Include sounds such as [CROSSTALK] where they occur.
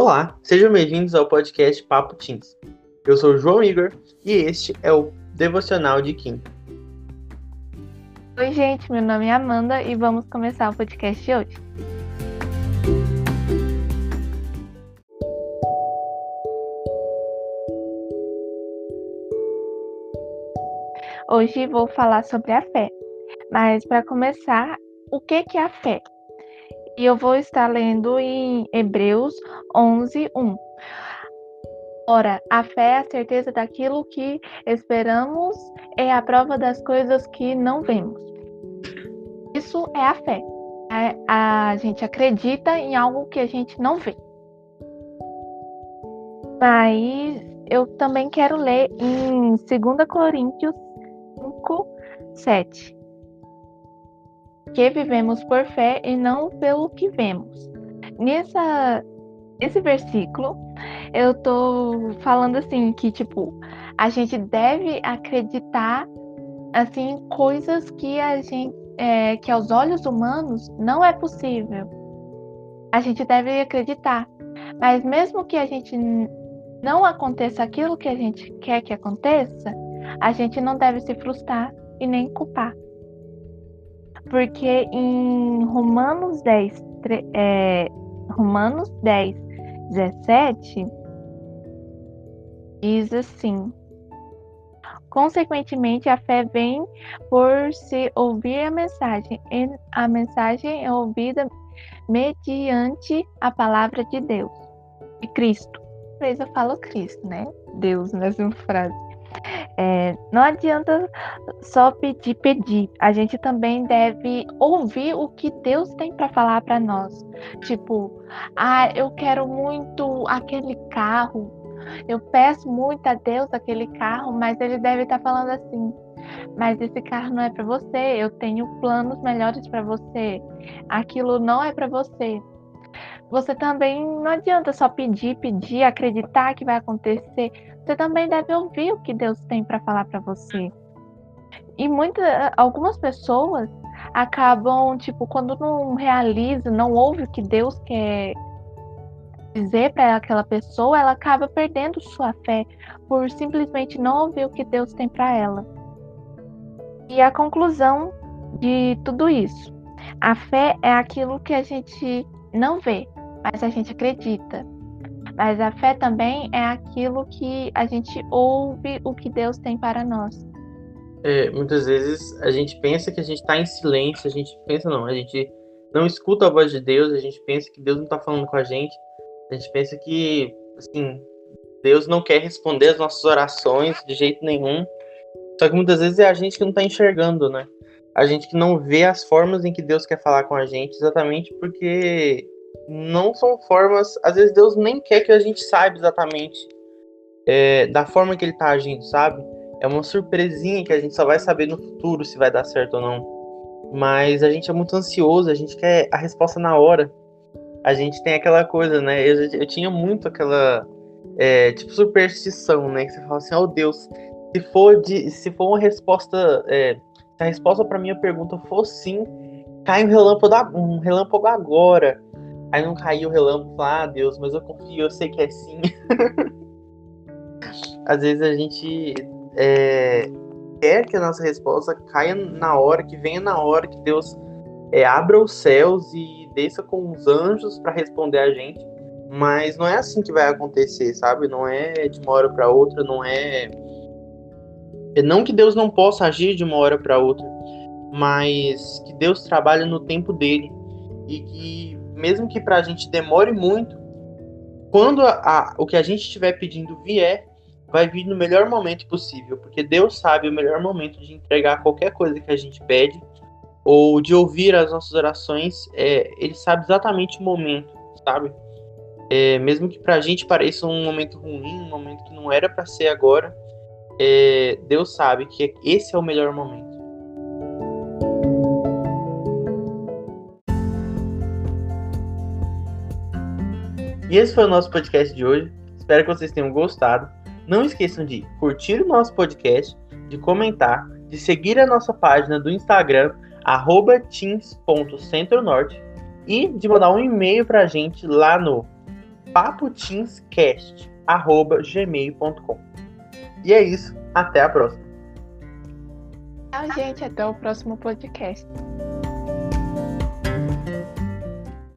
Olá, sejam bem-vindos ao podcast Papo Teens. Eu sou o João Igor e este é o Devocional de Kim. Oi, gente, meu nome é Amanda e vamos começar o podcast de hoje. Hoje vou falar sobre a fé, mas para começar, o que é a fé? E eu vou estar lendo em Hebreus 11, 1. Ora, a fé é a certeza daquilo que esperamos, é a prova das coisas que não vemos. Isso é a fé. É, a gente acredita em algo que a gente não vê. Mas eu também quero ler em 2 Coríntios 5, 7 que vivemos por fé e não pelo que vemos. Nessa, nesse versículo, eu tô falando assim que tipo a gente deve acreditar assim coisas que a gente é, que aos olhos humanos não é possível. A gente deve acreditar, mas mesmo que a gente não aconteça aquilo que a gente quer que aconteça, a gente não deve se frustrar e nem culpar. Porque em Romanos 10, é, Romanos 10, 17, diz assim: Consequentemente, a fé vem por se ouvir a mensagem, e a mensagem é ouvida mediante a palavra de Deus, de Cristo. Às eu falo Cristo, né? Deus nessa frase. É, não adianta só pedir, pedir. A gente também deve ouvir o que Deus tem para falar para nós. Tipo, ah, eu quero muito aquele carro. Eu peço muito a Deus aquele carro, mas ele deve estar tá falando assim: mas esse carro não é para você. Eu tenho planos melhores para você. Aquilo não é para você você também não adianta só pedir, pedir, acreditar que vai acontecer. Você também deve ouvir o que Deus tem para falar para você. E muitas, algumas pessoas acabam, tipo, quando não realiza, não ouve o que Deus quer dizer para aquela pessoa, ela acaba perdendo sua fé por simplesmente não ouvir o que Deus tem para ela. E a conclusão de tudo isso, a fé é aquilo que a gente não vê, mas a gente acredita. Mas a fé também é aquilo que a gente ouve o que Deus tem para nós. É, muitas vezes a gente pensa que a gente está em silêncio, a gente pensa não, a gente não escuta a voz de Deus, a gente pensa que Deus não está falando com a gente, a gente pensa que assim Deus não quer responder as nossas orações de jeito nenhum. Só que muitas vezes é a gente que não está enxergando, né? A gente que não vê as formas em que Deus quer falar com a gente, exatamente porque não são formas. Às vezes Deus nem quer que a gente saiba exatamente é, da forma que Ele está agindo, sabe? É uma surpresinha que a gente só vai saber no futuro se vai dar certo ou não. Mas a gente é muito ansioso, a gente quer a resposta na hora. A gente tem aquela coisa, né? Eu, eu tinha muito aquela é, tipo superstição, né? Que você fala assim, oh Deus, se for de, se for uma resposta, é, se a resposta para minha pergunta for sim, cai um relâmpago, um relâmpago agora. Aí não caiu o relâmpago, falar, ah, Deus, mas eu confio, eu sei que é sim. [LAUGHS] Às vezes a gente é, quer que a nossa resposta caia na hora, que venha na hora, que Deus é, abra os céus e desça com os anjos para responder a gente. Mas não é assim que vai acontecer, sabe? Não é de uma hora para outra, não é. é não que Deus não possa agir de uma hora para outra, mas que Deus trabalha no tempo dele e que mesmo que para a gente demore muito, quando a, a, o que a gente estiver pedindo vier, vai vir no melhor momento possível, porque Deus sabe o melhor momento de entregar qualquer coisa que a gente pede ou de ouvir as nossas orações. É, ele sabe exatamente o momento, sabe? É, mesmo que para a gente pareça um momento ruim, um momento que não era para ser agora, é, Deus sabe que esse é o melhor momento. E esse foi o nosso podcast de hoje. Espero que vocês tenham gostado. Não esqueçam de curtir o nosso podcast, de comentar, de seguir a nossa página do Instagram, teams.centronorte, e de mandar um e-mail para a gente lá no papotinscast.gmail.com. E é isso, até a próxima. Tchau, gente, até o próximo podcast.